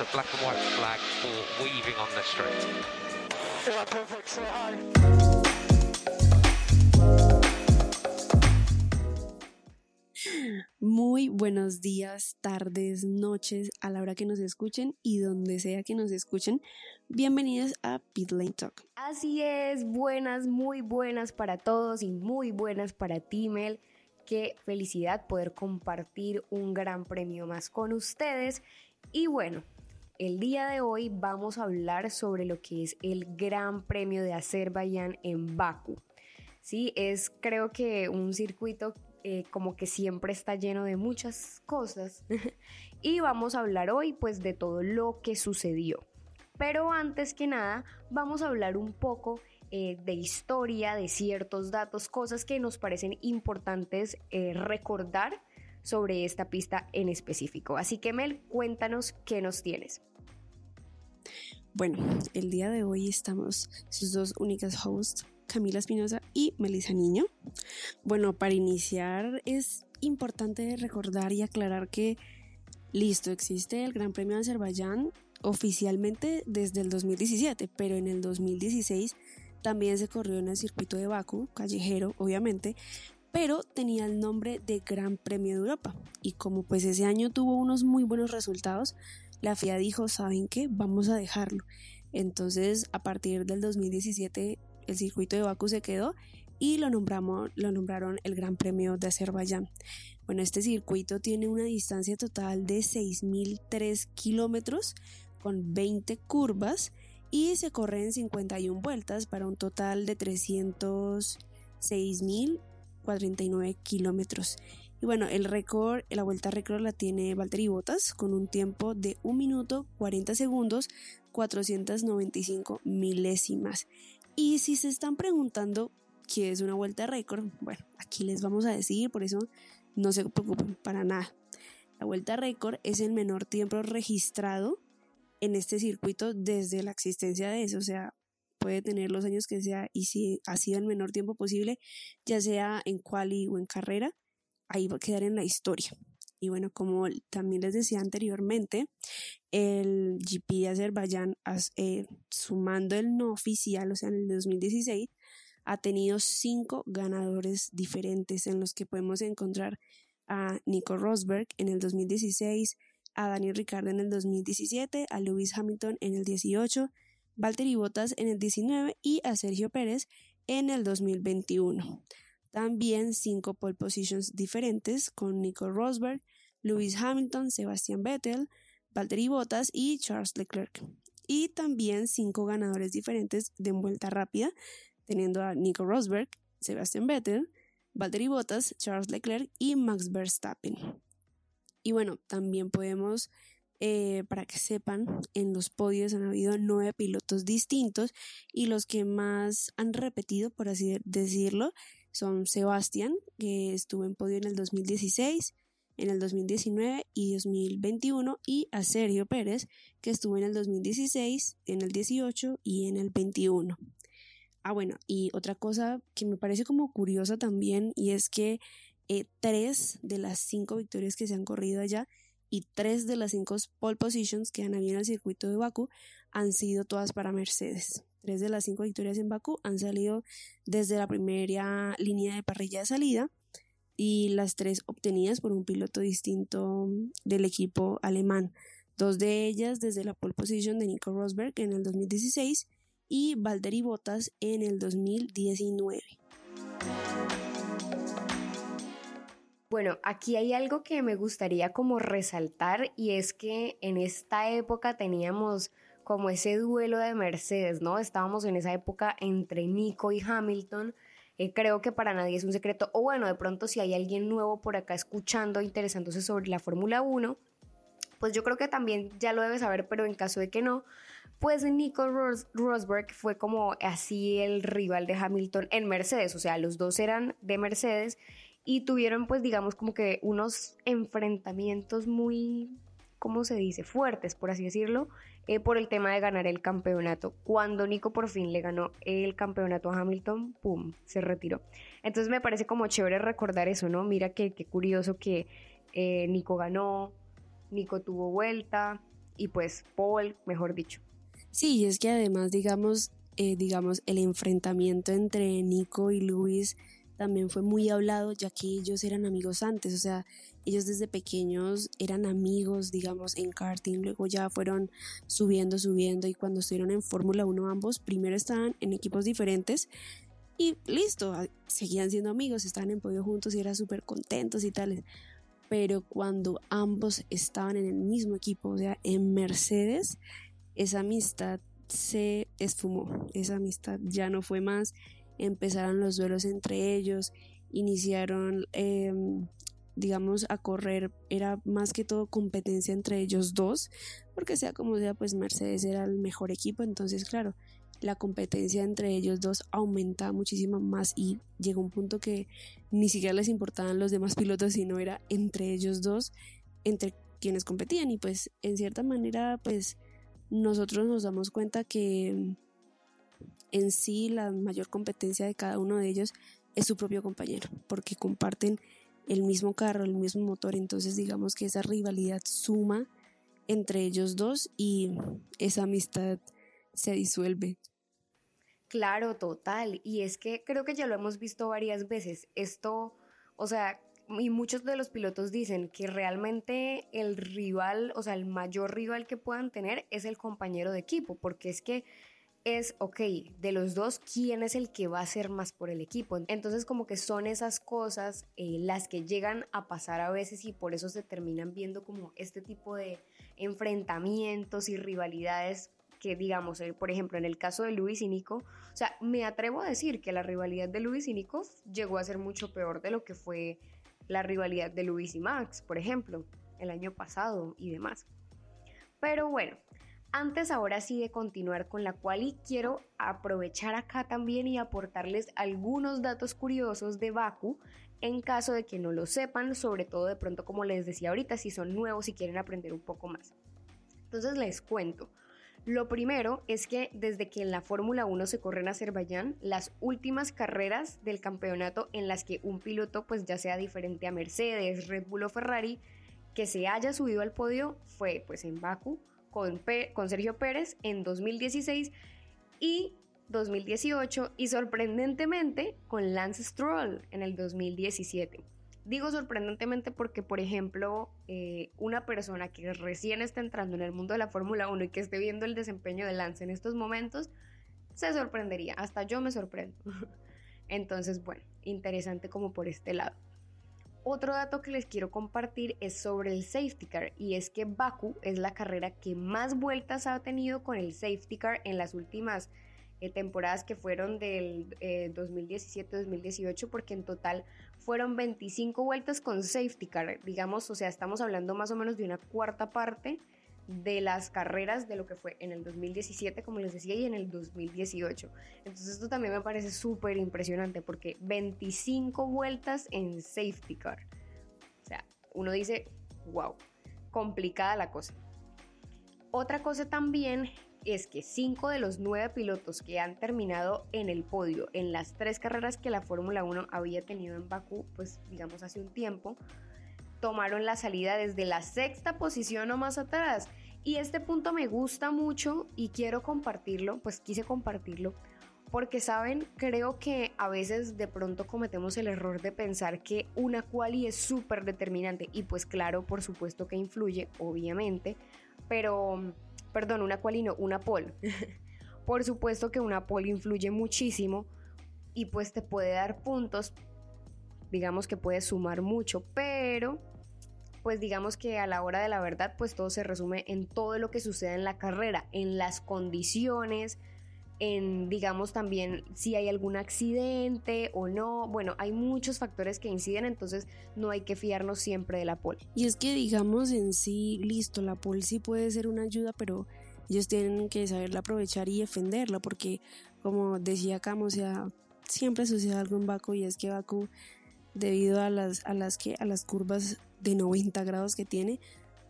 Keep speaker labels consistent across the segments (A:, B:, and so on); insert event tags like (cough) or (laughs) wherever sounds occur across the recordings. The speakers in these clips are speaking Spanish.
A: a black and white flag for weaving on the street.
B: Yeah, perfect. Say hi.
C: Muy buenos días, tardes, noches, a la hora que nos escuchen y donde sea que nos escuchen. Bienvenidos a Pit Lane Talk.
D: Así es, buenas, muy buenas para todos y muy buenas para ti, Mel. Qué felicidad poder compartir un gran premio más con ustedes. Y bueno, el día de hoy vamos a hablar sobre lo que es el Gran Premio de Azerbaiyán en Bakú. Sí, es creo que un circuito eh, como que siempre está lleno de muchas cosas. (laughs) y vamos a hablar hoy pues de todo lo que sucedió. Pero antes que nada, vamos a hablar un poco eh, de historia, de ciertos datos, cosas que nos parecen importantes eh, recordar sobre esta pista en específico. Así que Mel, cuéntanos qué nos tienes.
C: Bueno, el día de hoy estamos sus dos únicas hosts, Camila Espinosa y Melissa Niño. Bueno, para iniciar es importante recordar y aclarar que, listo, existe el Gran Premio de Azerbaiyán oficialmente desde el 2017, pero en el 2016 también se corrió en el circuito de Bakú, callejero, obviamente, pero tenía el nombre de Gran Premio de Europa. Y como pues ese año tuvo unos muy buenos resultados, la FIA dijo, ¿saben qué? Vamos a dejarlo. Entonces, a partir del 2017, el circuito de Bakú se quedó y lo, nombramos, lo nombraron el Gran Premio de Azerbaiyán. Bueno, este circuito tiene una distancia total de 6.003 kilómetros con 20 curvas y se corre en 51 vueltas para un total de 306.049 kilómetros. Y bueno, el récord, la vuelta récord la tiene Valtteri Bottas con un tiempo de 1 minuto 40 segundos 495 milésimas. Y si se están preguntando qué es una vuelta récord, bueno, aquí les vamos a decir, por eso no se preocupen para nada. La vuelta récord es el menor tiempo registrado en este circuito desde la existencia de eso, o sea, puede tener los años que sea y si ha sido el menor tiempo posible, ya sea en quali o en carrera, ahí va a quedar en la historia. Y bueno, como también les decía anteriormente, el GP de Azerbaiyán, eh, sumando el no oficial, o sea, en el 2016, ha tenido cinco ganadores diferentes en los que podemos encontrar a Nico Rosberg en el 2016, a Daniel Ricciardo en el 2017, a Lewis Hamilton en el 18, Valtteri Bottas en el 19 y a Sergio Pérez en el 2021. También cinco pole positions diferentes con Nico Rosberg, Lewis Hamilton, Sebastian Vettel, Valtteri Bottas y Charles Leclerc. Y también cinco ganadores diferentes de vuelta rápida, teniendo a Nico Rosberg, Sebastian Vettel, Valtteri Bottas, Charles Leclerc y Max Verstappen. Y bueno, también podemos, eh, para que sepan, en los podios han habido nueve pilotos distintos y los que más han repetido, por así decirlo, son Sebastián, que estuvo en podio en el 2016, en el 2019 y 2021, y a Sergio Pérez, que estuvo en el 2016, en el 18 y en el 21. Ah, bueno, y otra cosa que me parece como curiosa también, y es que eh, tres de las cinco victorias que se han corrido allá y tres de las cinco pole positions que han habido en el circuito de Bakú han sido todas para Mercedes. Tres de las cinco victorias en Bakú han salido desde la primera línea de parrilla de salida y las tres obtenidas por un piloto distinto del equipo alemán. Dos de ellas desde la pole position de Nico Rosberg en el 2016 y Valtteri Bottas en el 2019.
D: Bueno, aquí hay algo que me gustaría como resaltar y es que en esta época teníamos como ese duelo de Mercedes, ¿no? Estábamos en esa época entre Nico y Hamilton. Eh, creo que para nadie es un secreto, o bueno, de pronto si hay alguien nuevo por acá escuchando, interesándose sobre la Fórmula 1, pues yo creo que también ya lo debe saber, pero en caso de que no, pues Nico Ros Rosberg fue como así el rival de Hamilton en Mercedes, o sea, los dos eran de Mercedes y tuvieron pues digamos como que unos enfrentamientos muy, ¿cómo se dice? Fuertes, por así decirlo, eh, por el tema de ganar el campeonato. Cuando Nico por fin le ganó el campeonato a Hamilton, ¡pum!, se retiró. Entonces me parece como chévere recordar eso, ¿no? Mira qué curioso que eh, Nico ganó, Nico tuvo vuelta y pues Paul, mejor dicho.
C: Sí, es que además, digamos, eh, digamos, el enfrentamiento entre Nico y Luis también fue muy hablado, ya que ellos eran amigos antes, o sea, ellos desde pequeños eran amigos, digamos, en karting, luego ya fueron subiendo, subiendo, y cuando estuvieron en Fórmula 1 ambos, primero estaban en equipos diferentes, y listo, seguían siendo amigos, estaban en podio juntos y eran súper contentos y tales. Pero cuando ambos estaban en el mismo equipo, o sea, en Mercedes, esa amistad se esfumó, esa amistad ya no fue más, empezaron los duelos entre ellos, iniciaron, em, digamos, a correr, era más que todo competencia entre ellos dos, porque sea como sea, pues Mercedes era el mejor equipo, entonces claro, la competencia entre ellos dos aumentaba muchísimo más y llegó un punto que ni siquiera les importaban los demás pilotos, sino era entre ellos dos, entre quienes competían y pues en cierta manera pues nosotros nos damos cuenta que en sí la mayor competencia de cada uno de ellos es su propio compañero, porque comparten el mismo carro, el mismo motor, entonces digamos que esa rivalidad suma entre ellos dos y esa amistad se disuelve.
D: Claro, total. Y es que creo que ya lo hemos visto varias veces. Esto, o sea, y muchos de los pilotos dicen que realmente el rival, o sea, el mayor rival que puedan tener es el compañero de equipo, porque es que es, ok, de los dos, ¿quién es el que va a hacer más por el equipo? Entonces como que son esas cosas eh, las que llegan a pasar a veces y por eso se terminan viendo como este tipo de enfrentamientos y rivalidades que digamos, eh, por ejemplo, en el caso de Luis y Nico, o sea, me atrevo a decir que la rivalidad de Luis y Nico llegó a ser mucho peor de lo que fue la rivalidad de Luis y Max, por ejemplo, el año pasado y demás. Pero bueno, antes ahora sí de continuar con la cual y quiero aprovechar acá también y aportarles algunos datos curiosos de Baku en caso de que no lo sepan, sobre todo de pronto como les decía ahorita, si son nuevos y quieren aprender un poco más. Entonces les cuento. Lo primero es que desde que en la Fórmula 1 se corre en Azerbaiyán, las últimas carreras del campeonato en las que un piloto pues ya sea diferente a Mercedes, Red Bull o Ferrari, que se haya subido al podio fue pues en Baku, con, Sergio Pérez en 2016 y 2018 y sorprendentemente con Lance Stroll en el 2017. Digo sorprendentemente porque, por ejemplo, eh, una persona que recién está entrando en el mundo de la Fórmula 1 y que esté viendo el desempeño de Lance en estos momentos, se sorprendería. Hasta yo me sorprendo. (laughs) Entonces, bueno, interesante como por este lado. Otro dato que les quiero compartir es sobre el safety car y es que Baku es la carrera que más vueltas ha tenido con el safety car en las últimas eh, temporadas que fueron del 2017-2018 eh, porque en total fueron 25 vueltas con safety car, digamos, o sea, estamos hablando más o menos de una cuarta parte de las carreras de lo que fue en el 2017, como les decía, y en el 2018. Entonces esto también me parece súper impresionante porque 25 vueltas en safety car. O sea, uno dice, wow, complicada la cosa. Otra cosa también es que cinco de los nueve pilotos que han terminado en el podio en las tres carreras que la Fórmula 1 había tenido en Bakú, pues digamos hace un tiempo, tomaron la salida desde la sexta posición o más atrás. Y este punto me gusta mucho y quiero compartirlo, pues quise compartirlo, porque saben, creo que a veces de pronto cometemos el error de pensar que una quali es súper determinante y pues claro, por supuesto que influye, obviamente, pero, perdón, una quali no, una pole. (laughs) por supuesto que una pole influye muchísimo y pues te puede dar puntos, digamos que puede sumar mucho, pero pues digamos que a la hora de la verdad, pues todo se resume en todo lo que sucede en la carrera, en las condiciones, en digamos también si hay algún accidente o no. Bueno, hay muchos factores que inciden, entonces no hay que fiarnos siempre de la pole.
C: Y es que digamos en sí, listo, la pole sí puede ser una ayuda, pero ellos tienen que saberla aprovechar y defenderla, porque como decía Camo, sea, siempre sucede algo en Baku y es que Baku debido a las, a las, que, a las curvas de 90 grados que tiene,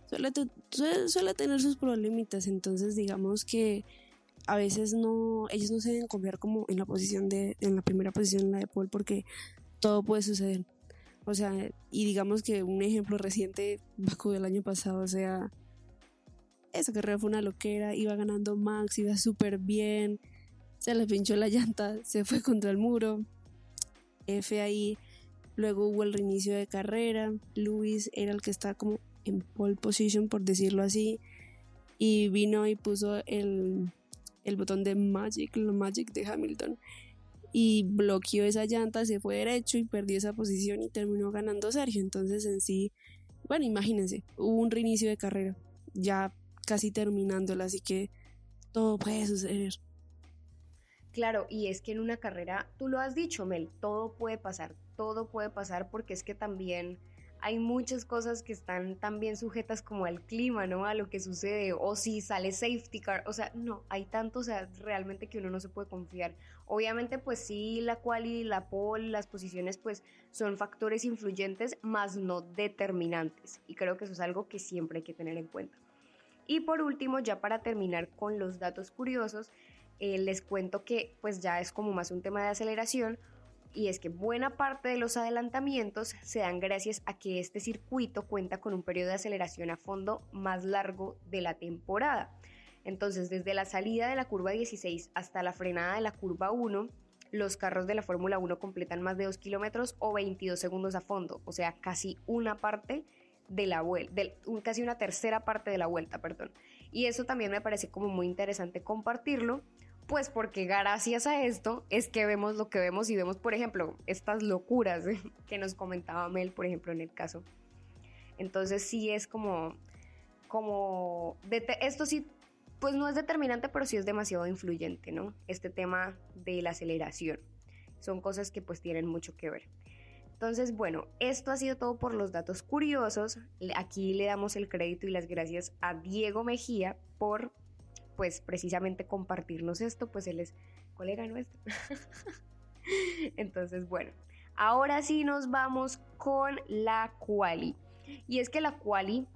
C: suele, suele, tener sus problemitas. Entonces, digamos que a veces no, ellos no se deben confiar como en la posición de, en la primera posición, en la de Paul, porque todo puede suceder. O sea, y digamos que un ejemplo reciente, Baku del año pasado, o sea, esa carrera fue una loquera, iba ganando Max, iba súper bien, se le pinchó la llanta, se fue contra el muro, F ahí, luego hubo el reinicio de carrera, Luis era el que estaba como en pole position, por decirlo así, y vino y puso el, el botón de Magic, lo Magic de Hamilton, y bloqueó esa llanta, se fue derecho y perdió esa posición y terminó ganando Sergio. Entonces en sí, bueno, imagínense, hubo un reinicio de carrera, ya casi terminándola, así que todo puede suceder.
D: Claro, y es que en una carrera, tú lo has dicho, Mel, todo puede pasar, todo puede pasar porque es que también hay muchas cosas que están también sujetas como al clima, ¿no? A lo que sucede, o si sale safety car, o sea, no, hay tanto, o sea, realmente que uno no se puede confiar. Obviamente, pues sí, la quali, la pole, las posiciones, pues son factores influyentes, más no determinantes, y creo que eso es algo que siempre hay que tener en cuenta. Y por último, ya para terminar con los datos curiosos, eh, les cuento que pues ya es como más un tema de aceleración, y es que buena parte de los adelantamientos se dan gracias a que este circuito cuenta con un periodo de aceleración a fondo más largo de la temporada. Entonces, desde la salida de la curva 16 hasta la frenada de la curva 1, los carros de la Fórmula 1 completan más de 2 kilómetros o 22 segundos a fondo, o sea, casi una parte de la vuelta, casi una tercera parte de la vuelta, perdón. Y eso también me parece como muy interesante compartirlo, pues porque gracias a esto es que vemos lo que vemos y vemos, por ejemplo, estas locuras (laughs) que nos comentaba Mel, por ejemplo, en el caso. Entonces sí es como, como, esto sí, pues no es determinante, pero sí es demasiado influyente, ¿no? Este tema de la aceleración. Son cosas que pues tienen mucho que ver. Entonces, bueno, esto ha sido todo por los datos curiosos. Aquí le damos el crédito y las gracias a Diego Mejía por pues precisamente compartirnos esto, pues él es colega nuestro. (laughs) Entonces, bueno, ahora sí nos vamos con la quali. Y es que la quali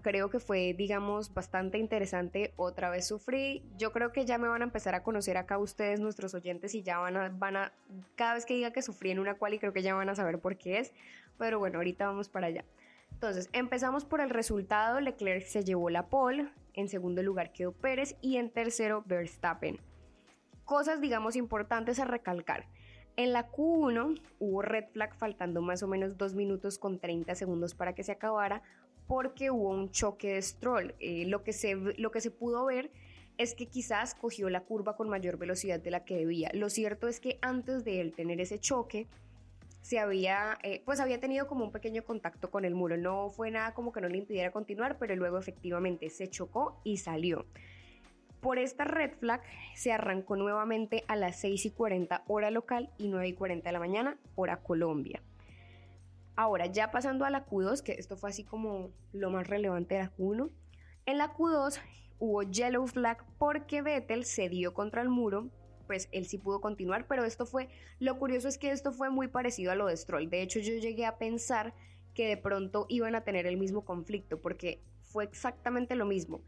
D: creo que fue, digamos, bastante interesante. Otra vez sufrí. Yo creo que ya me van a empezar a conocer acá ustedes, nuestros oyentes, y ya van a, van a, cada vez que diga que sufrí en una quali, creo que ya van a saber por qué es. Pero bueno, ahorita vamos para allá. Entonces, empezamos por el resultado. Leclerc se llevó la pole, en segundo lugar quedó Pérez y en tercero Verstappen. Cosas, digamos, importantes a recalcar. En la Q1 hubo red flag faltando más o menos 2 minutos con 30 segundos para que se acabara porque hubo un choque de Stroll. Eh, lo, que se, lo que se pudo ver es que quizás cogió la curva con mayor velocidad de la que debía. Lo cierto es que antes de él tener ese choque, se había, eh, pues había tenido como un pequeño contacto con el muro. No fue nada como que no le impidiera continuar, pero luego efectivamente se chocó y salió. Por esta red flag se arrancó nuevamente a las 6 y 40 hora local y 9 y 40 de la mañana hora Colombia. Ahora, ya pasando a la Q2, que esto fue así como lo más relevante de la Q1, en la Q2 hubo yellow flag porque Vettel se dio contra el muro pues él sí pudo continuar, pero esto fue, lo curioso es que esto fue muy parecido a lo de Stroll. De hecho, yo llegué a pensar que de pronto iban a tener el mismo conflicto, porque fue exactamente lo mismo.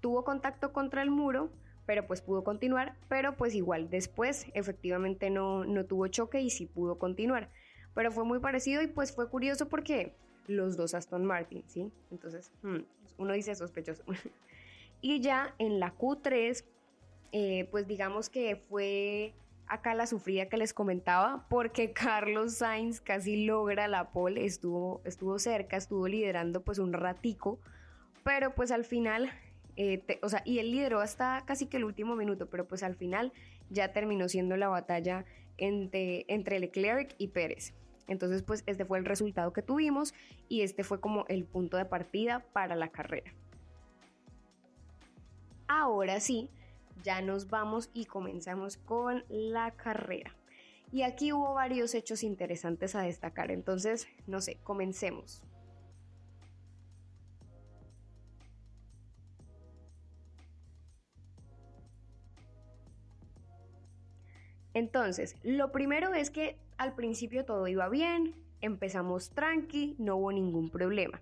D: Tuvo contacto contra el muro, pero pues pudo continuar, pero pues igual después efectivamente no, no tuvo choque y sí pudo continuar. Pero fue muy parecido y pues fue curioso porque los dos Aston Martin, ¿sí? Entonces, hmm, uno dice sospechoso. (laughs) y ya en la Q3 eh, pues digamos que fue acá la sufrida que les comentaba, porque (laughs) Carlos Sainz casi logra la pole, estuvo, estuvo cerca, estuvo liderando pues un ratico, pero pues al final, eh, o sea, y él lideró hasta casi que el último minuto, pero pues al final ya terminó siendo la batalla entre, entre Leclerc y Pérez. Entonces pues este fue el resultado que tuvimos y este fue como el punto de partida para la carrera. Ahora sí, ya nos vamos y comenzamos con la carrera. Y aquí hubo varios hechos interesantes a destacar, entonces, no sé, comencemos. Entonces, lo primero es que al principio todo iba bien, empezamos tranqui, no hubo ningún problema.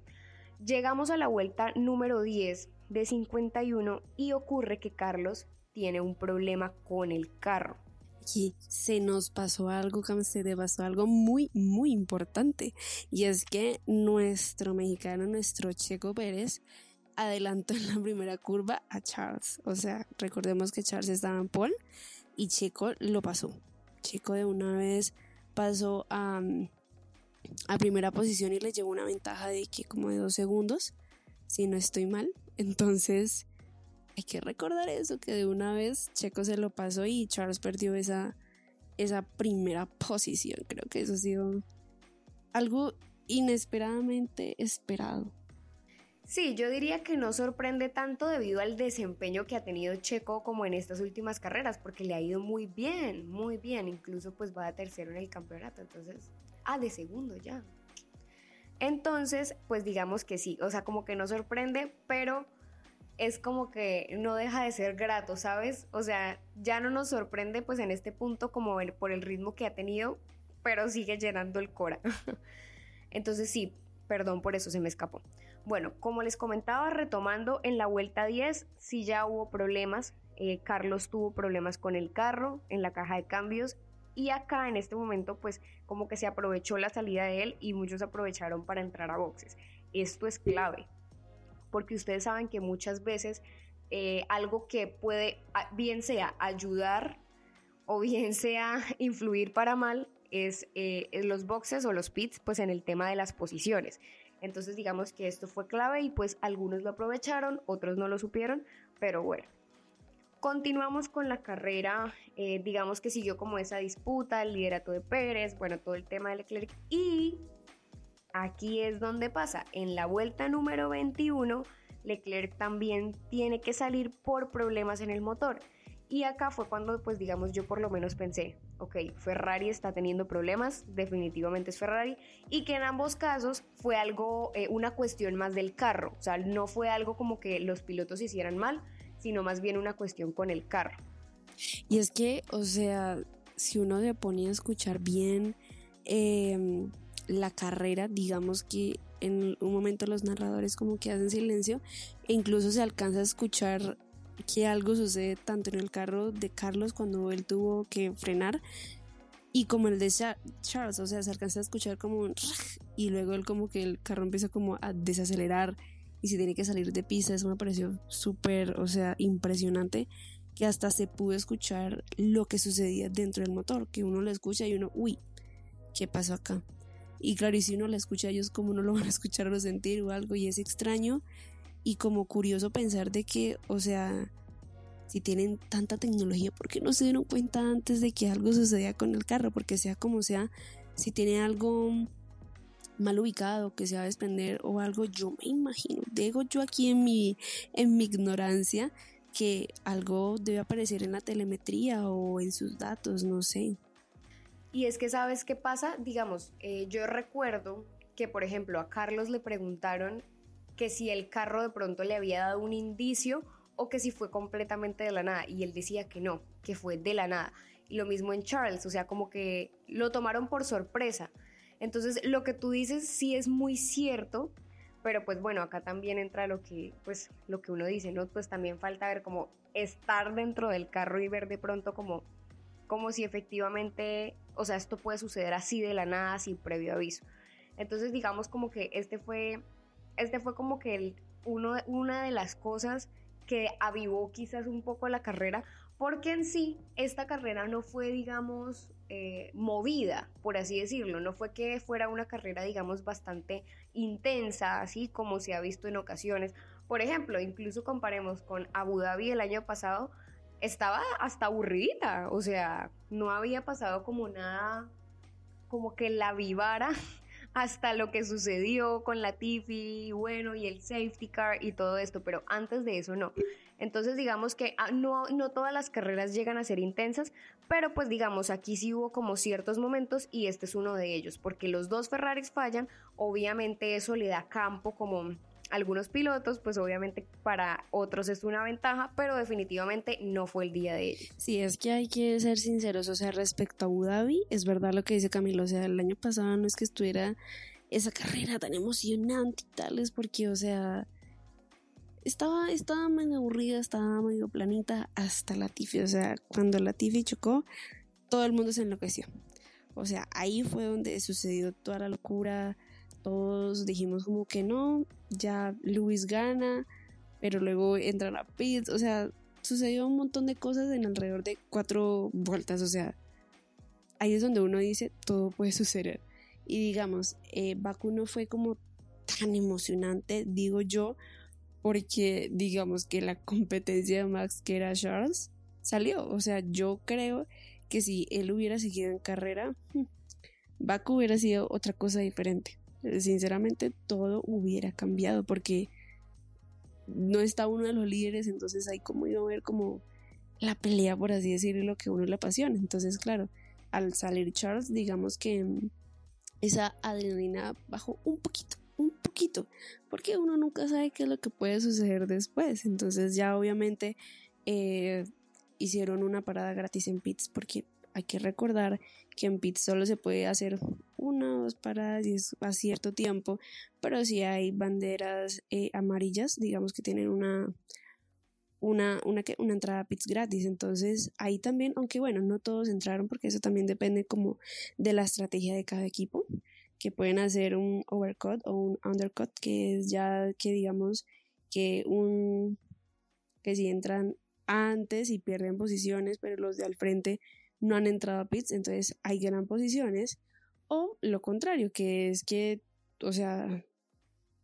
D: Llegamos a la vuelta número 10 de 51 y ocurre que Carlos tiene un problema con el carro.
C: Y se nos nos algo, se te pasó algo muy, muy importante. Y es que nuestro mexicano, nuestro Checo Pérez, adelantó en la primera curva a Charles. O sea, recordemos que Charles estaba en pole y Checo lo pasó. Checo de una vez pasó a, a primera posición y le llevó una ventaja de que como de dos segundos, si no estoy mal. Entonces, hay que recordar eso, que de una vez Checo se lo pasó y Charles perdió esa, esa primera posición. Creo que eso ha sido algo inesperadamente esperado.
D: Sí, yo diría que no sorprende tanto debido al desempeño que ha tenido Checo como en estas últimas carreras, porque le ha ido muy bien, muy bien, incluso pues va a tercero en el campeonato, entonces, ah, de segundo ya. Entonces, pues digamos que sí, o sea, como que no sorprende, pero es como que no deja de ser grato, ¿sabes? O sea, ya no nos sorprende pues en este punto como por el ritmo que ha tenido, pero sigue llenando el cora. (laughs) Entonces sí, perdón por eso se me escapó. Bueno, como les comentaba, retomando en la vuelta 10, sí ya hubo problemas. Eh, Carlos tuvo problemas con el carro, en la caja de cambios. Y acá en este momento, pues como que se aprovechó la salida de él y muchos aprovecharon para entrar a boxes. Esto es clave, porque ustedes saben que muchas veces eh, algo que puede, bien sea ayudar o bien sea (laughs) influir para mal, es eh, los boxes o los pits, pues en el tema de las posiciones. Entonces digamos que esto fue clave y pues algunos lo aprovecharon, otros no lo supieron, pero bueno. Continuamos con la carrera, eh, digamos que siguió como esa disputa, el liderato de Pérez, bueno, todo el tema de Leclerc y aquí es donde pasa, en la vuelta número 21, Leclerc también tiene que salir por problemas en el motor. Y acá fue cuando, pues digamos, yo por lo menos pensé, ok, Ferrari está teniendo problemas, definitivamente es Ferrari, y que en ambos casos fue algo, eh, una cuestión más del carro, o sea, no fue algo como que los pilotos hicieran mal, sino más bien una cuestión con el carro.
C: Y es que, o sea, si uno se ponía a escuchar bien em, la carrera, digamos que en un momento los narradores como que hacen silencio e incluso se alcanza a escuchar que algo sucede tanto en el carro de Carlos cuando él tuvo que frenar y como el de Charles, o sea, se alcanza a escuchar como un y luego él como que el carro empieza como a desacelerar y se tiene que salir de pista, eso me pareció súper, o sea, impresionante que hasta se pudo escuchar lo que sucedía dentro del motor, que uno lo escucha y uno, uy, ¿qué pasó acá? Y claro, y si uno la escucha, ellos como no lo van a escuchar o sentir o algo, y es extraño y como curioso pensar de que, o sea, si tienen tanta tecnología, ¿por qué no se dieron cuenta antes de que algo sucedía con el carro? Porque sea como sea, si tiene algo mal ubicado que se va a desprender o algo, yo me imagino, digo yo aquí en mi, en mi ignorancia, que algo debe aparecer en la telemetría o en sus datos, no sé.
D: Y es que sabes qué pasa, digamos, eh, yo recuerdo que por ejemplo a Carlos le preguntaron que si el carro de pronto le había dado un indicio o que si fue completamente de la nada. Y él decía que no, que fue de la nada. Y lo mismo en Charles, o sea, como que lo tomaron por sorpresa. Entonces, lo que tú dices sí es muy cierto, pero pues bueno, acá también entra lo que, pues, lo que uno dice, ¿no? Pues también falta ver como estar dentro del carro y ver de pronto como, como si efectivamente, o sea, esto puede suceder así de la nada, sin previo aviso. Entonces, digamos como que este fue este fue como que uno, una de las cosas que avivó quizás un poco la carrera, porque en sí esta carrera no fue, digamos, eh, movida, por así decirlo, no fue que fuera una carrera, digamos, bastante intensa, así como se ha visto en ocasiones. Por ejemplo, incluso comparemos con Abu Dhabi el año pasado, estaba hasta aburrida, o sea, no había pasado como nada, como que la vivara (laughs) hasta lo que sucedió con la Tiffy, bueno, y el safety car y todo esto, pero antes de eso no. Entonces digamos que ah, no, no todas las carreras llegan a ser intensas, pero pues digamos aquí sí hubo como ciertos momentos y este es uno de ellos, porque los dos Ferraris fallan, obviamente eso le da campo como algunos pilotos, pues obviamente para otros es una ventaja, pero definitivamente no fue el día de ellos.
C: Sí, es que hay que ser sinceros, o sea, respecto a Abu Dhabi, es verdad lo que dice Camilo, o sea, el año pasado no es que estuviera esa carrera tan emocionante y tales, porque, o sea, estaba, estaba medio aburrida, estaba medio planita hasta la Tiffy, o sea, cuando la Tiffy chocó, todo el mundo se enloqueció. O sea, ahí fue donde sucedió toda la locura, todos dijimos como que no, ya Luis gana, pero luego entran a pits, o sea, sucedió un montón de cosas en alrededor de cuatro vueltas, o sea, ahí es donde uno dice, todo puede suceder. Y digamos, eh, Baku no fue como tan emocionante, digo yo, porque digamos que la competencia de Max, que era Charles, salió. O sea, yo creo que si él hubiera seguido en carrera, hmm, Baku hubiera sido otra cosa diferente. Sinceramente, todo hubiera cambiado porque no está uno de los líderes, entonces hay como iba a ver como la pelea, por así decirlo, lo que uno le apasiona. Entonces, claro, al salir Charles, digamos que mm, esa adrenalina bajó un poquito, un poquito, porque uno nunca sabe qué es lo que puede suceder después. Entonces ya obviamente eh, hicieron una parada gratis en pits porque hay que recordar que en pits solo se puede hacer una o dos paradas y es a cierto tiempo, pero si hay banderas eh, amarillas, digamos que tienen una una, una, una entrada a pits gratis. Entonces ahí también, aunque bueno, no todos entraron porque eso también depende como de la estrategia de cada equipo, que pueden hacer un overcut o un undercut, que es ya que digamos que un que si entran antes y pierden posiciones, pero los de al frente no han entrado a pits, entonces hay gran posiciones. O lo contrario, que es que, o sea,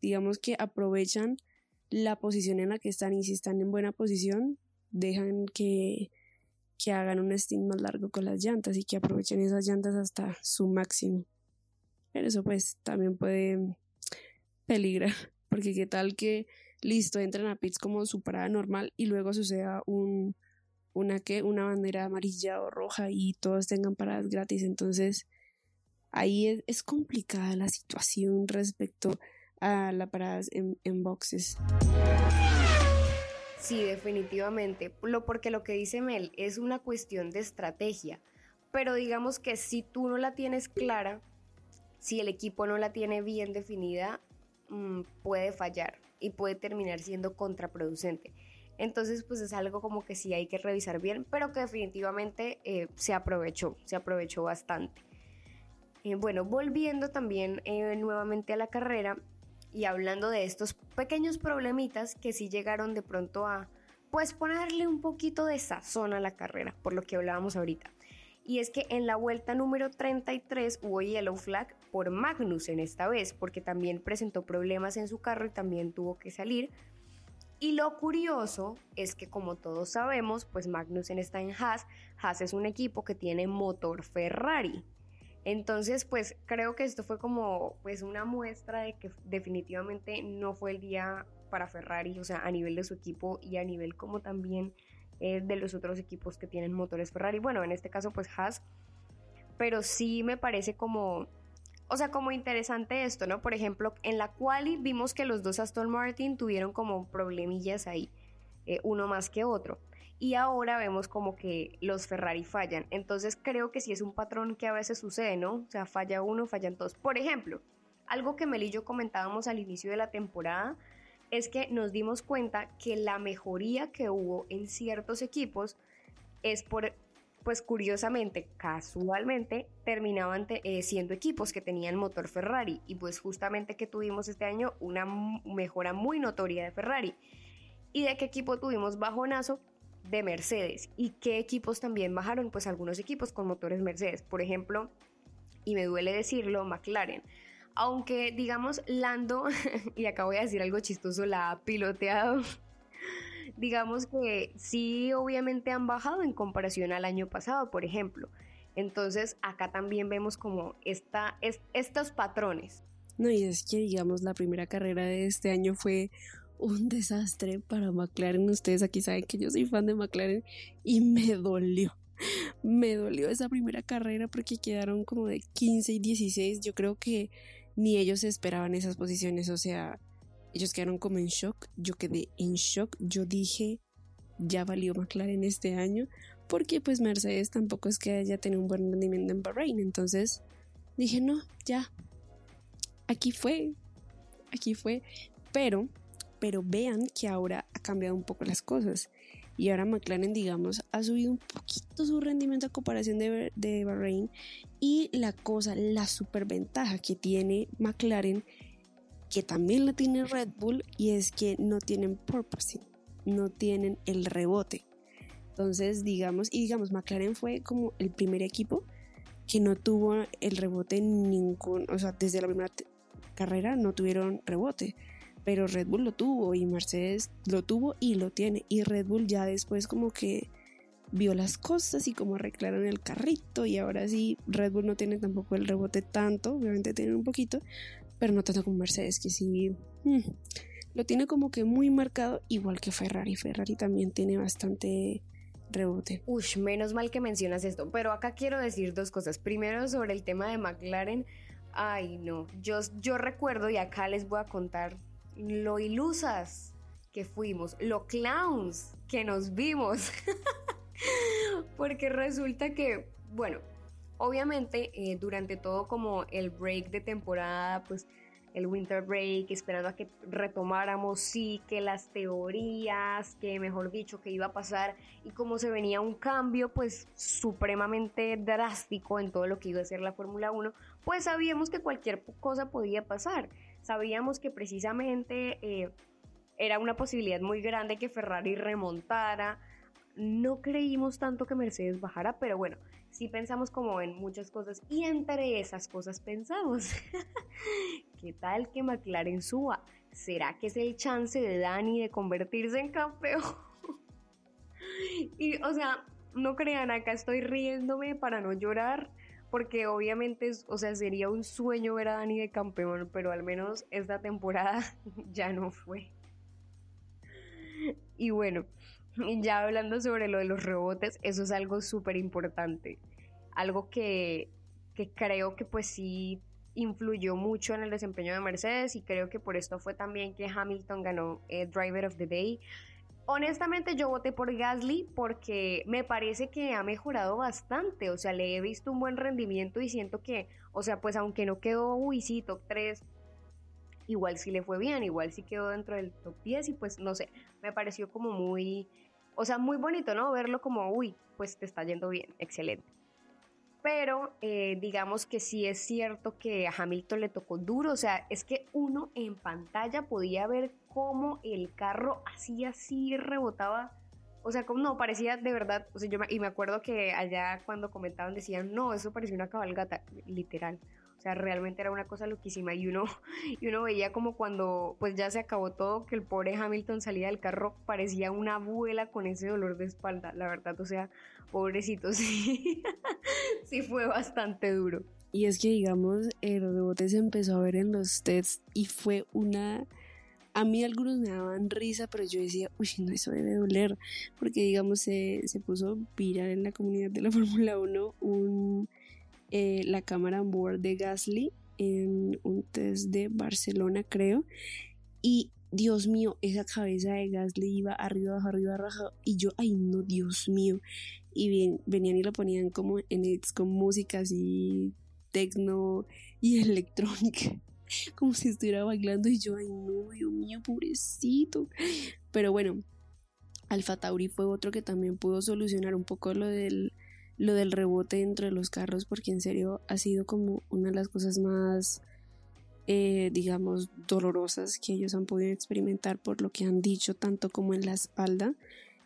C: digamos que aprovechan la posición en la que están y si están en buena posición, dejan que, que hagan un stint más largo con las llantas y que aprovechen esas llantas hasta su máximo. Pero eso pues también puede peligrar, porque qué tal que listo, entran a pits como su parada normal y luego suceda un una que una bandera amarilla o roja y todos tengan paradas gratis, entonces ahí es, complicada la situación respecto a las paradas en, en boxes.
D: Sí, definitivamente. Lo, porque lo que dice Mel es una cuestión de estrategia. Pero digamos que si tú no la tienes clara, si el equipo no la tiene bien definida, mm, puede fallar y puede terminar siendo contraproducente. Entonces, pues es algo como que sí hay que revisar bien, pero que definitivamente eh, se aprovechó, se aprovechó bastante. Eh, bueno, volviendo también eh, nuevamente a la carrera, y hablando de estos pequeños problemitas que sí llegaron de pronto a pues ponerle un poquito de sazón a la carrera, por lo que hablábamos ahorita. Y es que en la vuelta número 33 hubo yellow flag por Magnussen esta vez, porque también presentó problemas en su carro y también tuvo que salir. Y lo curioso es que como todos sabemos, pues Magnussen está en Haas. Haas es un equipo que tiene motor Ferrari. Entonces, pues creo que esto fue como pues una muestra de que definitivamente no fue el día para Ferrari, o sea, a nivel de su equipo y a nivel como también eh, de los otros equipos que tienen motores Ferrari. Bueno, en este caso pues Haas, pero sí me parece como, o sea, como interesante esto, ¿no? Por ejemplo, en la quali vimos que los dos Aston Martin tuvieron como problemillas ahí, eh, uno más que otro y ahora vemos como que los Ferrari fallan. Entonces creo que sí es un patrón que a veces sucede, ¿no? O sea, falla uno, fallan todos. Por ejemplo, algo que Mel y yo comentábamos al inicio de la temporada es que nos dimos cuenta que la mejoría que hubo en ciertos equipos es por, pues curiosamente, casualmente, terminaban eh, siendo equipos que tenían motor Ferrari y pues justamente que tuvimos este año una mejora muy notoria de Ferrari. ¿Y de qué equipo tuvimos bajonazo? de Mercedes. ¿Y qué equipos también bajaron? Pues algunos equipos con motores Mercedes. Por ejemplo, y me duele decirlo, McLaren. Aunque digamos Lando, (laughs) y acá voy a decir algo chistoso, la ha piloteado. Digamos que sí, obviamente han bajado en comparación al año pasado, por ejemplo. Entonces acá también vemos como esta, estos patrones.
C: No, y es que digamos la primera carrera de este año fue un desastre para McLaren. Ustedes aquí saben que yo soy fan de McLaren y me dolió. Me dolió esa primera carrera porque quedaron como de 15 y 16. Yo creo que ni ellos esperaban esas posiciones. O sea, ellos quedaron como en shock. Yo quedé en shock. Yo dije, ya valió McLaren este año. Porque pues Mercedes tampoco es que haya tenido un buen rendimiento en Bahrein. Entonces dije, no, ya. Aquí fue. Aquí fue. Pero pero vean que ahora ha cambiado un poco las cosas. Y ahora McLaren, digamos, ha subido un poquito su rendimiento a comparación de, de Bahrein. Y la cosa, la superventaja que tiene McLaren que también la tiene Red Bull y es que no tienen porpoising, no tienen el rebote. Entonces, digamos, y digamos, McLaren fue como el primer equipo que no tuvo el rebote en ningún, o sea, desde la primera carrera no tuvieron rebote, pero Red Bull lo tuvo y Mercedes lo tuvo y lo tiene y Red Bull ya después como que vio las cosas y como arreglaron el carrito y ahora sí Red Bull no tiene tampoco el rebote tanto, obviamente tiene un poquito, pero no tanto como Mercedes que sí hmm, lo tiene como que muy marcado igual que Ferrari, Ferrari también tiene bastante rebote.
D: Ush, menos mal que mencionas esto, pero acá quiero decir dos cosas. Primero sobre el tema de McLaren. Ay, no, yo, yo recuerdo y acá les voy a contar lo ilusas que fuimos, lo clowns que nos vimos. (laughs) Porque resulta que, bueno, obviamente eh, durante todo como el break de temporada, pues el winter break, esperando a que retomáramos, sí, que las teorías, que mejor dicho, que iba a pasar y como se venía un cambio pues supremamente drástico en todo lo que iba a ser la Fórmula 1, pues sabíamos que cualquier cosa podía pasar. Sabíamos que precisamente eh, era una posibilidad muy grande que Ferrari remontara. No creímos tanto que Mercedes bajara, pero bueno, sí pensamos como en muchas cosas y entre esas cosas pensamos, (laughs) ¿qué tal que McLaren suba? ¿Será que es el chance de Dani de convertirse en campeón? (laughs) y o sea, no crean, acá estoy riéndome para no llorar, porque obviamente, o sea, sería un sueño ver a Dani de campeón, pero al menos esta temporada (laughs) ya no fue. Y bueno, (laughs) ya hablando sobre lo de los rebotes, eso es algo súper importante. Algo que, que creo que pues sí influyó mucho en el desempeño de Mercedes y creo que por esto fue también que Hamilton ganó eh, Driver of the Day. Honestamente yo voté por Gasly porque me parece que ha mejorado bastante, o sea, le he visto un buen rendimiento y siento que, o sea, pues aunque no quedó, uy, sí, top 3, igual sí le fue bien, igual sí quedó dentro del top 10 y pues no sé, me pareció como muy o sea, muy bonito, ¿no? Verlo como, uy, pues te está yendo bien, excelente. Pero eh, digamos que sí es cierto que a Hamilton le tocó duro, o sea, es que uno en pantalla podía ver cómo el carro así, así rebotaba. O sea, como no, parecía de verdad, o sea, yo y me acuerdo que allá cuando comentaban decían, no, eso parecía una cabalgata, literal sea, realmente era una cosa loquísima y uno, (laughs) y uno veía como cuando pues ya se acabó todo, que el pobre Hamilton salía del carro, parecía una abuela con ese dolor de espalda, la verdad, o sea, pobrecito, (laughs) sí, sí fue bastante duro.
C: Y es que, digamos, el rebote se empezó a ver en los tests y fue una... A mí algunos me daban risa, pero yo decía, uy, no, eso debe doler. Porque, digamos, se, se puso viral en la comunidad de la (laughs) Fórmula 1 un, eh, la cámara board de Gasly en un test de Barcelona, creo. Y Dios mío, esa cabeza de Gasly iba arriba, abajo, arriba, abajo. Y yo, ay, no, Dios mío. Y bien, venían y lo ponían como en edits con música así, tecno y (laughs) electrónica. Como si estuviera bailando. Y yo, ay, no, Dios mío, pobrecito. Pero bueno, Alfa Tauri fue otro que también pudo solucionar un poco lo del lo del rebote dentro de los carros porque en serio ha sido como una de las cosas más eh, digamos dolorosas que ellos han podido experimentar por lo que han dicho tanto como en la espalda.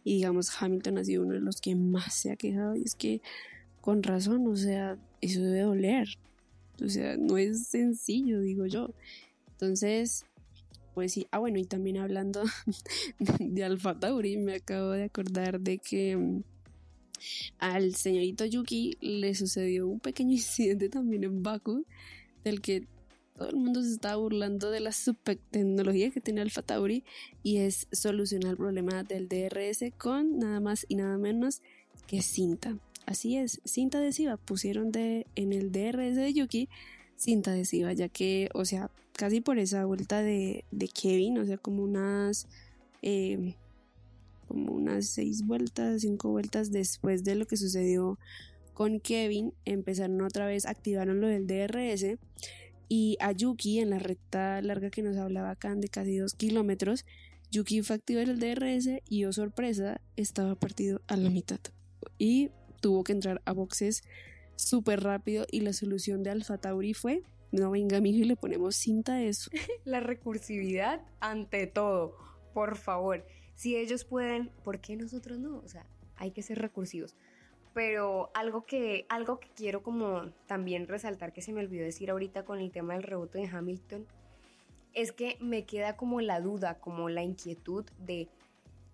C: Y digamos Hamilton ha sido uno de los que más se ha quejado y es que con razón o sea eso debe doler. O sea no es sencillo digo yo. Entonces pues sí ah bueno y también hablando (laughs) de Alfa Tauri me acabo de acordar de que al señorito Yuki le sucedió un pequeño (laughs) incidente también en Baku, del que todo el mundo se estaba burlando de la super tecnología que tiene Alpha Tauri y es solucionar el problema del DRS con nada más y nada menos que cinta. Así es, cinta adhesiva. Pusieron de, en el DRS de Yuki cinta adhesiva, ya que, o sea, casi por esa vuelta de, de Kevin, o sea, como unas eh, como unas seis vueltas, cinco vueltas después de lo que sucedió con Kevin, empezaron otra vez, activaron lo del DRS y a Yuki en la recta larga que nos hablaba acá de casi dos kilómetros, Yuki fue activar el DRS y oh sorpresa, estaba partido a la mitad y tuvo que entrar a boxes súper rápido y la solución de Alfa Tauri fue no venga, mijo, y le ponemos cinta a eso. (laughs)
D: La recursividad ante todo, por favor. Si ellos pueden, ¿por qué nosotros no? O sea, hay que ser recursivos. Pero algo que, algo que quiero como también resaltar que se me olvidó decir ahorita con el tema del rebote de Hamilton, es que me queda como la duda, como la inquietud de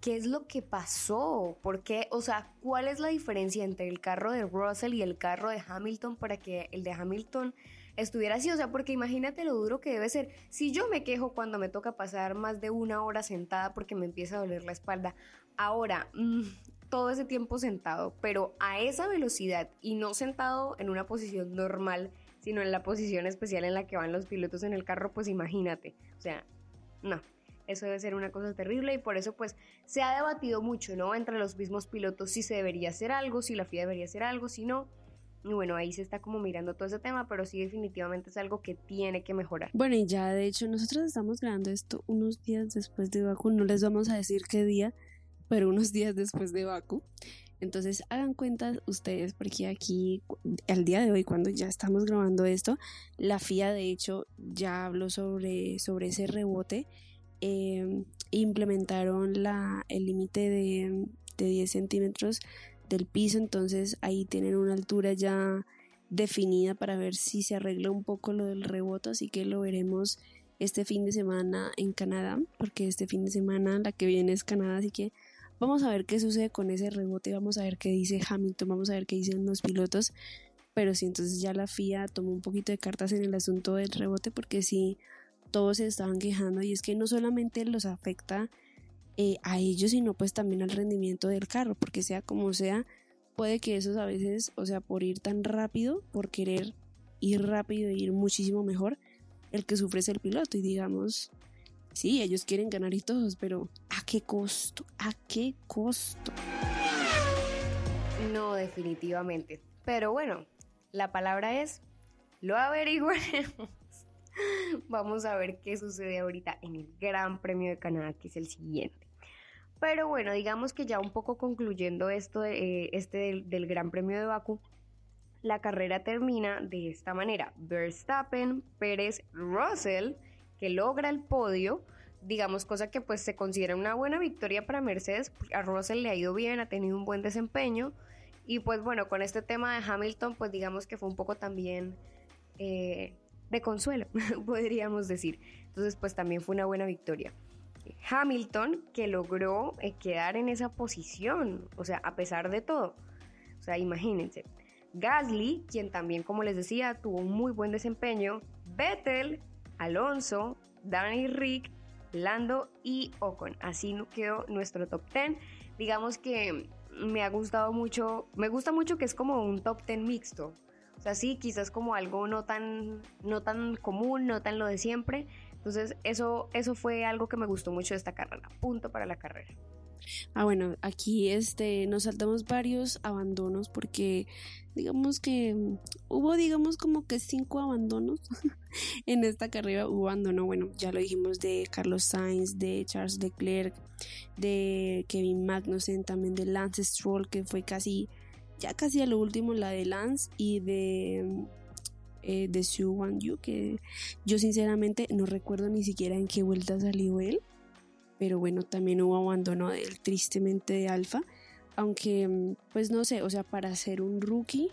D: qué es lo que pasó, por qué, o sea, cuál es la diferencia entre el carro de Russell y el carro de Hamilton para que el de Hamilton estuviera así, o sea, porque imagínate lo duro que debe ser. Si yo me quejo cuando me toca pasar más de una hora sentada porque me empieza a doler la espalda, ahora, mm, todo ese tiempo sentado, pero a esa velocidad y no sentado en una posición normal, sino en la posición especial en la que van los pilotos en el carro, pues imagínate, o sea, no. Eso debe ser una cosa terrible y por eso pues se ha debatido mucho, ¿no? Entre los mismos pilotos si se debería hacer algo, si la FIA debería hacer algo, si no. Y bueno, ahí se está como mirando todo ese tema, pero sí definitivamente es algo que tiene que mejorar.
C: Bueno, y ya de hecho nosotros estamos grabando esto unos días después de Baku, no les vamos a decir qué día, pero unos días después de Baku. Entonces hagan cuenta ustedes porque aquí al día de hoy cuando ya estamos grabando esto, la FIA de hecho ya habló sobre, sobre ese rebote. Eh, implementaron la, el límite de, de 10 centímetros del piso, entonces ahí tienen una altura ya definida para ver si se arregla un poco lo del rebote, así que lo veremos este fin de semana en Canadá, porque este fin de semana la que viene es Canadá, así que Vamos a ver qué sucede con ese rebote, vamos a ver qué dice Hamilton, vamos a ver qué dicen los pilotos. Pero sí, entonces ya la FIA tomó un poquito de cartas en el asunto del rebote porque sí, todos se estaban quejando y es que no solamente los afecta eh, a ellos, sino pues también al rendimiento del carro, porque sea como sea, puede que esos a veces, o sea, por ir tan rápido, por querer ir rápido e ir muchísimo mejor, el que sufre es el piloto y digamos, Sí, ellos quieren ganar y todos, pero ¿a qué costo? ¿A qué costo?
D: No, definitivamente. Pero bueno, la palabra es, lo averiguaremos. (laughs) Vamos a ver qué sucede ahorita en el Gran Premio de Canadá, que es el siguiente. Pero bueno, digamos que ya un poco concluyendo esto eh, este del, Gran Premio de Baku, la carrera termina de esta manera. Verstappen, Pérez, Russell que logra el podio, digamos, cosa que pues se considera una buena victoria para Mercedes, a Russell le ha ido bien, ha tenido un buen desempeño, y pues bueno, con este tema de Hamilton, pues digamos que fue un poco también eh, de consuelo, (laughs) podríamos decir. Entonces pues también fue una buena victoria. Hamilton que logró eh, quedar en esa posición, o sea, a pesar de todo. O sea, imagínense. Gasly, quien también, como les decía, tuvo un muy buen desempeño. Vettel, Alonso, Danny Rick, Lando y Ocon. Así quedó nuestro top 10. Digamos que me ha gustado mucho, me gusta mucho que es como un top 10 mixto. O sea, sí, quizás como algo no tan, no tan común, no tan lo de siempre. Entonces, eso, eso fue algo que me gustó mucho de esta carrera. Punto para la carrera.
C: Ah, bueno, aquí este, nos saltamos varios abandonos porque digamos que mm, hubo, digamos, como que cinco abandonos (laughs) en esta carrera. Hubo abandono, bueno, ya lo dijimos, de Carlos Sainz, de Charles Leclerc, de Kevin Magnussen, también de Lance Stroll, que fue casi, ya casi a lo último, la de Lance, y de mm, eh, de Xu Wan Yu, que yo sinceramente no recuerdo ni siquiera en qué vuelta salió él pero bueno, también hubo abandono del tristemente de Alfa, aunque mm, pues no sé, o sea, para ser un rookie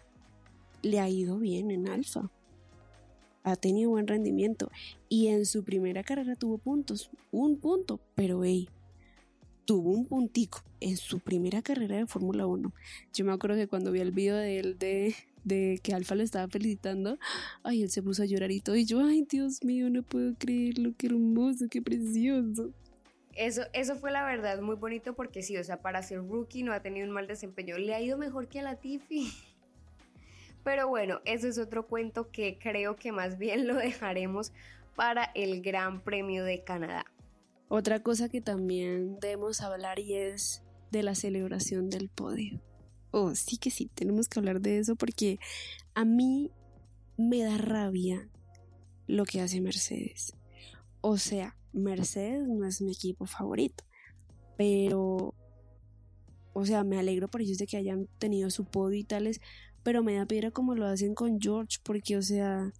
C: le ha ido bien en Alfa. Ha tenido buen rendimiento y en su primera carrera tuvo puntos, un punto, pero hey, tuvo un puntico en su primera carrera de Fórmula 1. Yo me acuerdo que cuando vi el video de él de, de que Alfa lo estaba felicitando, ay, él se puso a llorar y todo, y yo, ay, Dios mío, no puedo creerlo, qué hermoso, qué precioso.
D: Eso, eso fue la verdad muy bonito porque sí, o sea, para ser rookie no ha tenido un mal desempeño. Le ha ido mejor que a la Tiffy. (laughs) Pero bueno, eso es otro cuento que creo que más bien lo dejaremos para el Gran Premio de Canadá.
C: Otra cosa que también debemos hablar y es de la celebración del podio. Oh, sí que sí, tenemos que hablar de eso porque a mí me da rabia lo que hace Mercedes. O sea, Mercedes no es mi equipo favorito, pero, o sea, me alegro por ellos de que hayan tenido su podio y tales, pero me da piedra como lo hacen con George, porque, o sea,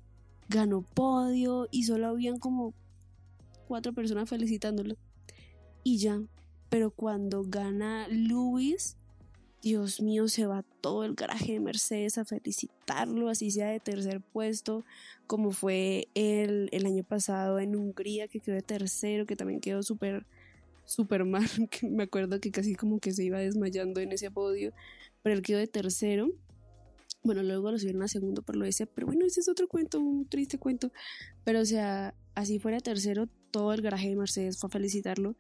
C: ganó podio y solo habían como cuatro personas felicitándolo. Y ya, pero cuando gana Luis, Dios mío, se va todo el garaje de Mercedes a felicitarlo, así sea de tercer puesto, como fue el, el año pasado en Hungría, que quedó de tercero, que también quedó súper, súper mal, (laughs) que me acuerdo que casi como que se iba desmayando en ese podio, pero él quedó de tercero. Bueno, luego lo subieron a segundo, pero lo decía, pero bueno, ese es otro cuento, un triste cuento. Pero o sea, así fuera tercero, todo el garaje de Mercedes fue a felicitarlo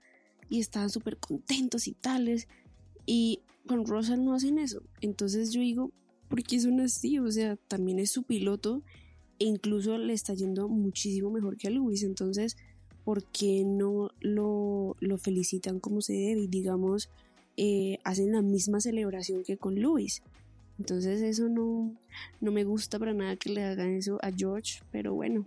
C: y estaban súper contentos y tales. Y con Russell no hacen eso. Entonces yo digo, ¿por qué son así? O sea, también es su piloto e incluso le está yendo muchísimo mejor que a Lewis. Entonces, ¿por qué no lo, lo felicitan como se debe? Y digamos, eh, hacen la misma celebración que con Lewis. Entonces eso no, no me gusta para nada que le hagan eso a George, pero bueno,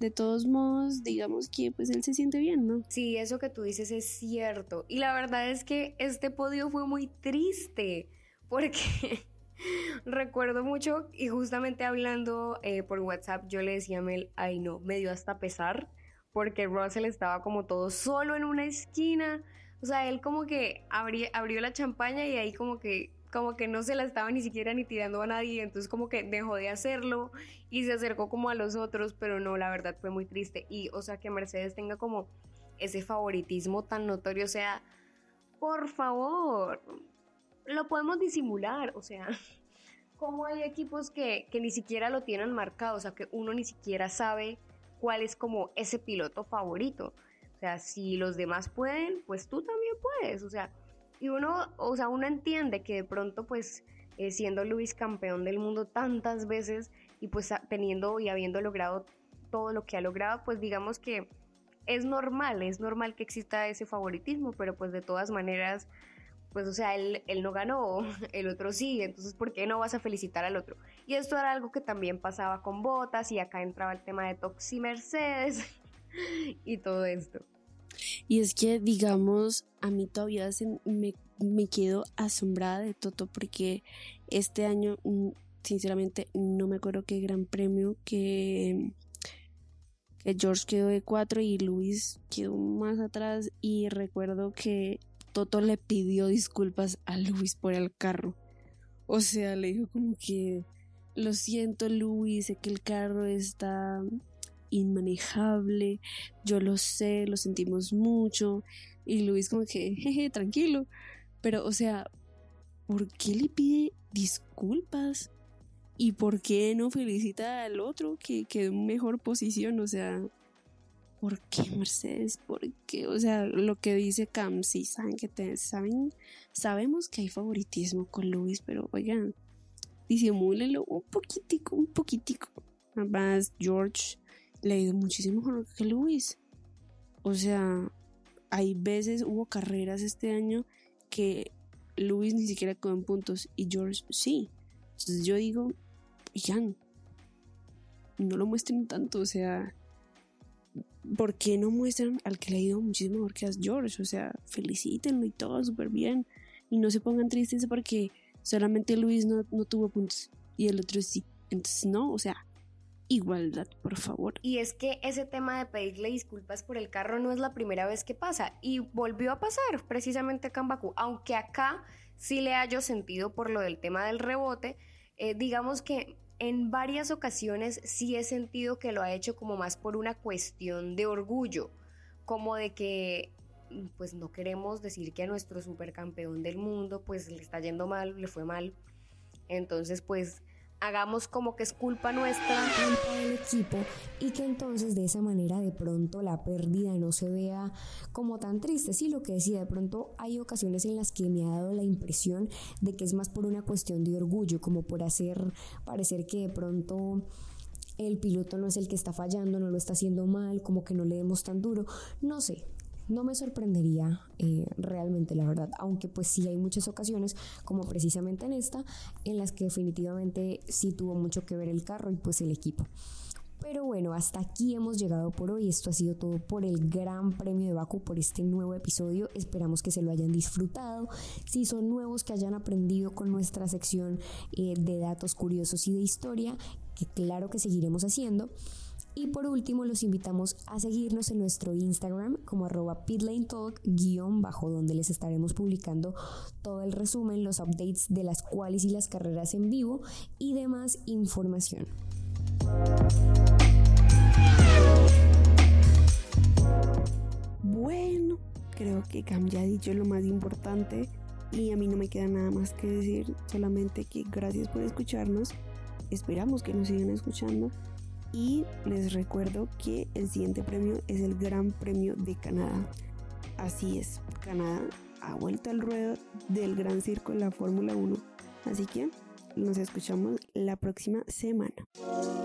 C: de todos modos, digamos que pues él se siente bien, ¿no?
D: Sí, eso que tú dices es cierto. Y la verdad es que este podio fue muy triste, porque (laughs) recuerdo mucho y justamente hablando eh, por WhatsApp yo le decía a Mel, ay no, me dio hasta pesar, porque Russell estaba como todo solo en una esquina. O sea, él como que abrió, abrió la champaña y ahí como que como que no se la estaba ni siquiera ni tirando a nadie, entonces como que dejó de hacerlo y se acercó como a los otros, pero no, la verdad fue muy triste. Y o sea, que Mercedes tenga como ese favoritismo tan notorio, o sea, por favor, lo podemos disimular, o sea, (laughs) como hay equipos que, que ni siquiera lo tienen marcado, o sea, que uno ni siquiera sabe cuál es como ese piloto favorito. O sea, si los demás pueden, pues tú también puedes, o sea, y uno, o sea, uno entiende que de pronto, pues, eh, siendo Luis campeón del mundo tantas veces y pues teniendo y habiendo logrado todo lo que ha logrado, pues digamos que es normal, es normal que exista ese favoritismo, pero pues de todas maneras, pues o sea, él, él no ganó, (laughs) el otro sí, entonces ¿por qué no vas a felicitar al otro? Y esto era algo que también pasaba con Botas y acá entraba el tema de Toxi Mercedes (laughs) y todo esto.
C: Y es que, digamos, a mí todavía me, me quedo asombrada de Toto porque este año, mm, sinceramente, no me acuerdo qué gran premio que, que George quedó de cuatro y Luis quedó más atrás y recuerdo que Toto le pidió disculpas a Luis por el carro. O sea, le dijo como que lo siento Luis, sé que el carro está inmanejable, yo lo sé, lo sentimos mucho. Y Luis como que, (laughs) jeje, tranquilo. Pero, o sea, ¿por qué le pide disculpas? ¿Y por qué no felicita al otro que quedó en mejor posición? O sea, ¿por qué Mercedes? ¿Por qué? O sea, lo que dice Cam, sí, saben que te, saben, sabemos que hay favoritismo con Luis, pero oigan, disimúlenlo un poquitico, un poquitico. Además, George le ha ido muchísimo mejor que Luis. O sea, hay veces, hubo carreras este año que Luis ni siquiera quedó puntos y George sí. Entonces yo digo, ya no, no lo muestren tanto, o sea, ¿por qué no muestran al que le ha ido muchísimo mejor que a George? O sea, felicítenlo y todo súper bien. Y no se pongan tristes porque solamente Luis no, no tuvo puntos y el otro sí. Entonces, no, o sea, igualdad, por favor.
D: Y es que ese tema de pedirle disculpas por el carro no es la primera vez que pasa y volvió a pasar precisamente acá en aunque acá sí le hallo sentido por lo del tema del rebote, eh, digamos que en varias ocasiones sí he sentido que lo ha hecho como más por una cuestión de orgullo, como de que pues no queremos decir que a nuestro supercampeón del mundo pues le está yendo mal, le fue mal. Entonces pues hagamos como que es culpa nuestra
E: del equipo y que entonces de esa manera de pronto la pérdida no se vea como tan triste. Sí, lo que decía, de pronto hay ocasiones en las que me ha dado la impresión de que es más por una cuestión de orgullo, como por hacer parecer que de pronto el piloto no es el que está fallando, no lo está haciendo mal, como que no le demos tan duro. No sé, no me sorprendería eh, realmente, la verdad, aunque pues sí hay muchas ocasiones, como precisamente en esta, en las que definitivamente sí tuvo mucho que ver el carro y pues el equipo.
D: Pero bueno, hasta aquí hemos llegado por hoy. Esto ha sido todo por el Gran Premio de Baku, por este nuevo episodio. Esperamos que se lo hayan disfrutado. Si son nuevos, que hayan aprendido con nuestra sección eh, de datos curiosos y de historia, que claro que seguiremos haciendo. Y por último, los invitamos a seguirnos en nuestro Instagram como arroba pitlanetalk guion bajo, donde les estaremos publicando todo el resumen, los updates de las cuales y las carreras en vivo y demás información.
C: Bueno, creo que Cam ya ha dicho lo más importante y a mí no me queda nada más que decir, solamente que gracias por escucharnos, esperamos que nos sigan escuchando y les recuerdo que el siguiente premio es el Gran Premio de Canadá. Así es, Canadá ha vuelto al ruedo del Gran Circo de la Fórmula 1, así que nos escuchamos la próxima semana.
A: Uh,